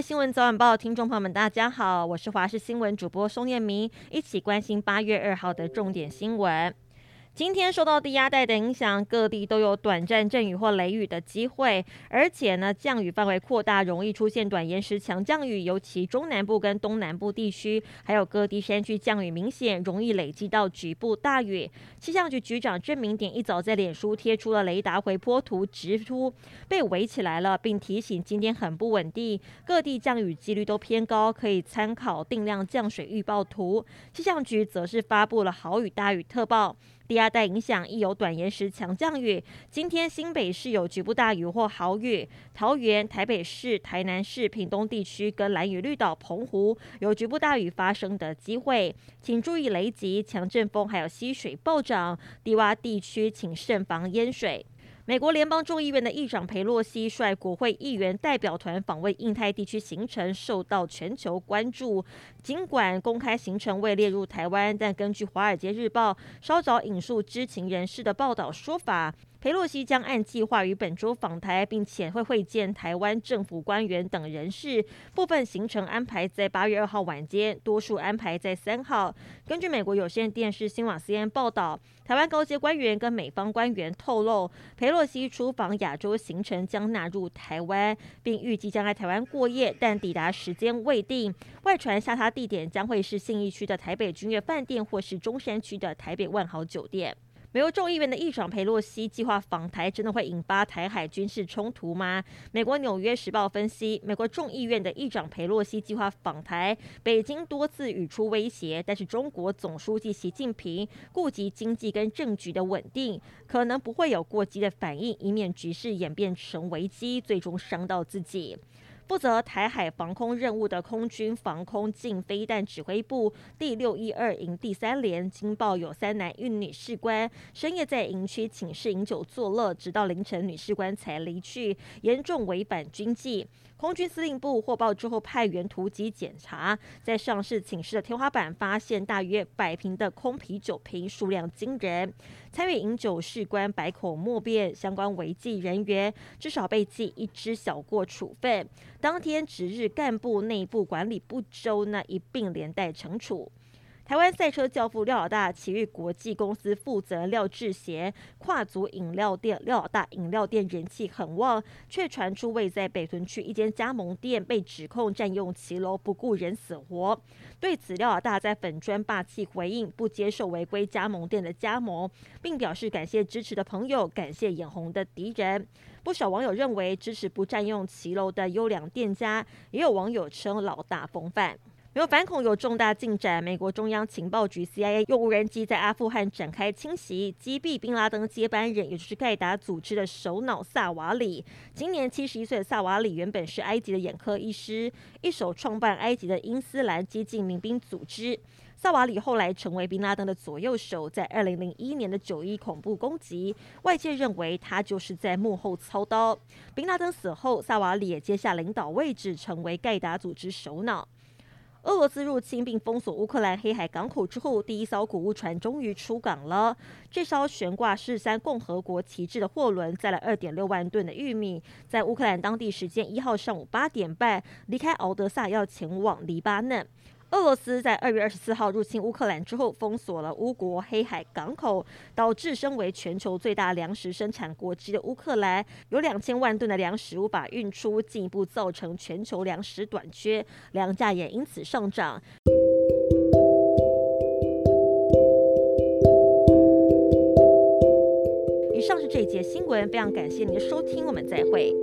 新闻早晚报听众朋友们，大家好，我是华视新闻主播宋燕明，一起关心八月二号的重点新闻。今天受到低压带的影响，各地都有短暂阵雨或雷雨的机会，而且呢，降雨范围扩大，容易出现短延时强降雨，尤其中南部跟东南部地区，还有各地山区降雨明显，容易累积到局部大雨。气象局局长郑明典一早在脸书贴出了雷达回波图，指出被围起来了，并提醒今天很不稳定，各地降雨几率都偏高，可以参考定量降水预报图。气象局则是发布了豪雨大雨特报。低压带影响，亦有短延时强降雨。今天新北市有局部大雨或豪雨，桃园、台北市、台南市、屏东地区跟蓝雨绿岛、澎湖有局部大雨发生的机会，请注意雷击、强阵风，还有溪水暴涨，低洼地区请慎防淹水。美国联邦众议院的议长佩洛西率国会议员代表团访问印太地区行程受到全球关注。尽管公开行程未列入台湾，但根据《华尔街日报》稍早引述知情人士的报道说法。裴洛西将按计划于本周访台，并且会会见台湾政府官员等人士。部分行程安排在八月二号晚间，多数安排在三号。根据美国有线电视新网 CNN 报道，台湾高阶官员跟美方官员透露，裴洛西出访亚洲行程将纳入台湾，并预计将在台湾过夜，但抵达时间未定。外传下榻地点将会是信义区的台北君悦饭店，或是中山区的台北万豪酒店。美国众议院的议长佩洛西计划访台，真的会引发台海军事冲突吗？美国《纽约时报》分析，美国众议院的议长佩洛西计划访台，北京多次语出威胁，但是中国总书记习近平顾及经济跟政局的稳定，可能不会有过激的反应，以免局势演变成危机，最终伤到自己。负责台海防空任务的空军防空近飞弹指挥部第六一二营第三连惊爆有三男一女士官深夜在营区寝室饮酒作乐，直到凌晨女士官才离去，严重违反军纪。空军司令部获报之后，派员突击检查，在上市寝室的天花板发现大约百瓶的空啤酒瓶，数量惊人。参与饮酒士官百口莫辩，相关违纪人员至少被记一支小过处分。当天值日干部内部管理不周，那一并连带惩处。台湾赛车教父廖老大，奇遇国际公司负责人廖志贤，跨足饮料店廖老大饮料店人气很旺，却传出位在北屯区一间加盟店被指控占用骑楼不顾人死活。对此，廖老大在粉专霸气回应，不接受违规加盟店的加盟，并表示感谢支持的朋友，感谢眼红的敌人。不少网友认为支持不占用骑楼的优良店家，也有网友称老大风范。没有反恐有重大进展，美国中央情报局 CIA 用无人机在阿富汗展开清袭，击毙宾拉登接班人，也就是盖达组织的首脑萨瓦里。今年七十一岁的萨瓦里原本是埃及的眼科医师，一手创办埃及的伊斯兰激进民兵组织。萨瓦里后来成为宾拉登的左右手，在二零零一年的九一恐怖攻击，外界认为他就是在幕后操刀。宾拉登死后，萨瓦里也接下领导位置，成为盖达组织首脑。俄罗斯入侵并封锁乌克兰黑海港口之后，第一艘谷物船终于出港了。这艘悬挂是三共和国旗帜的货轮载了二点六万吨的玉米，在乌克兰当地时间一号上午八点半离开敖德萨，要前往黎巴嫩。俄罗斯在二月二十四号入侵乌克兰之后，封锁了乌国黑海港口，导致身为全球最大粮食生产国之一的乌克兰有两千万吨的粮食无法运出，进一步造成全球粮食短缺，粮价也因此上涨。以上是这一节新闻，非常感谢您的收听，我们再会。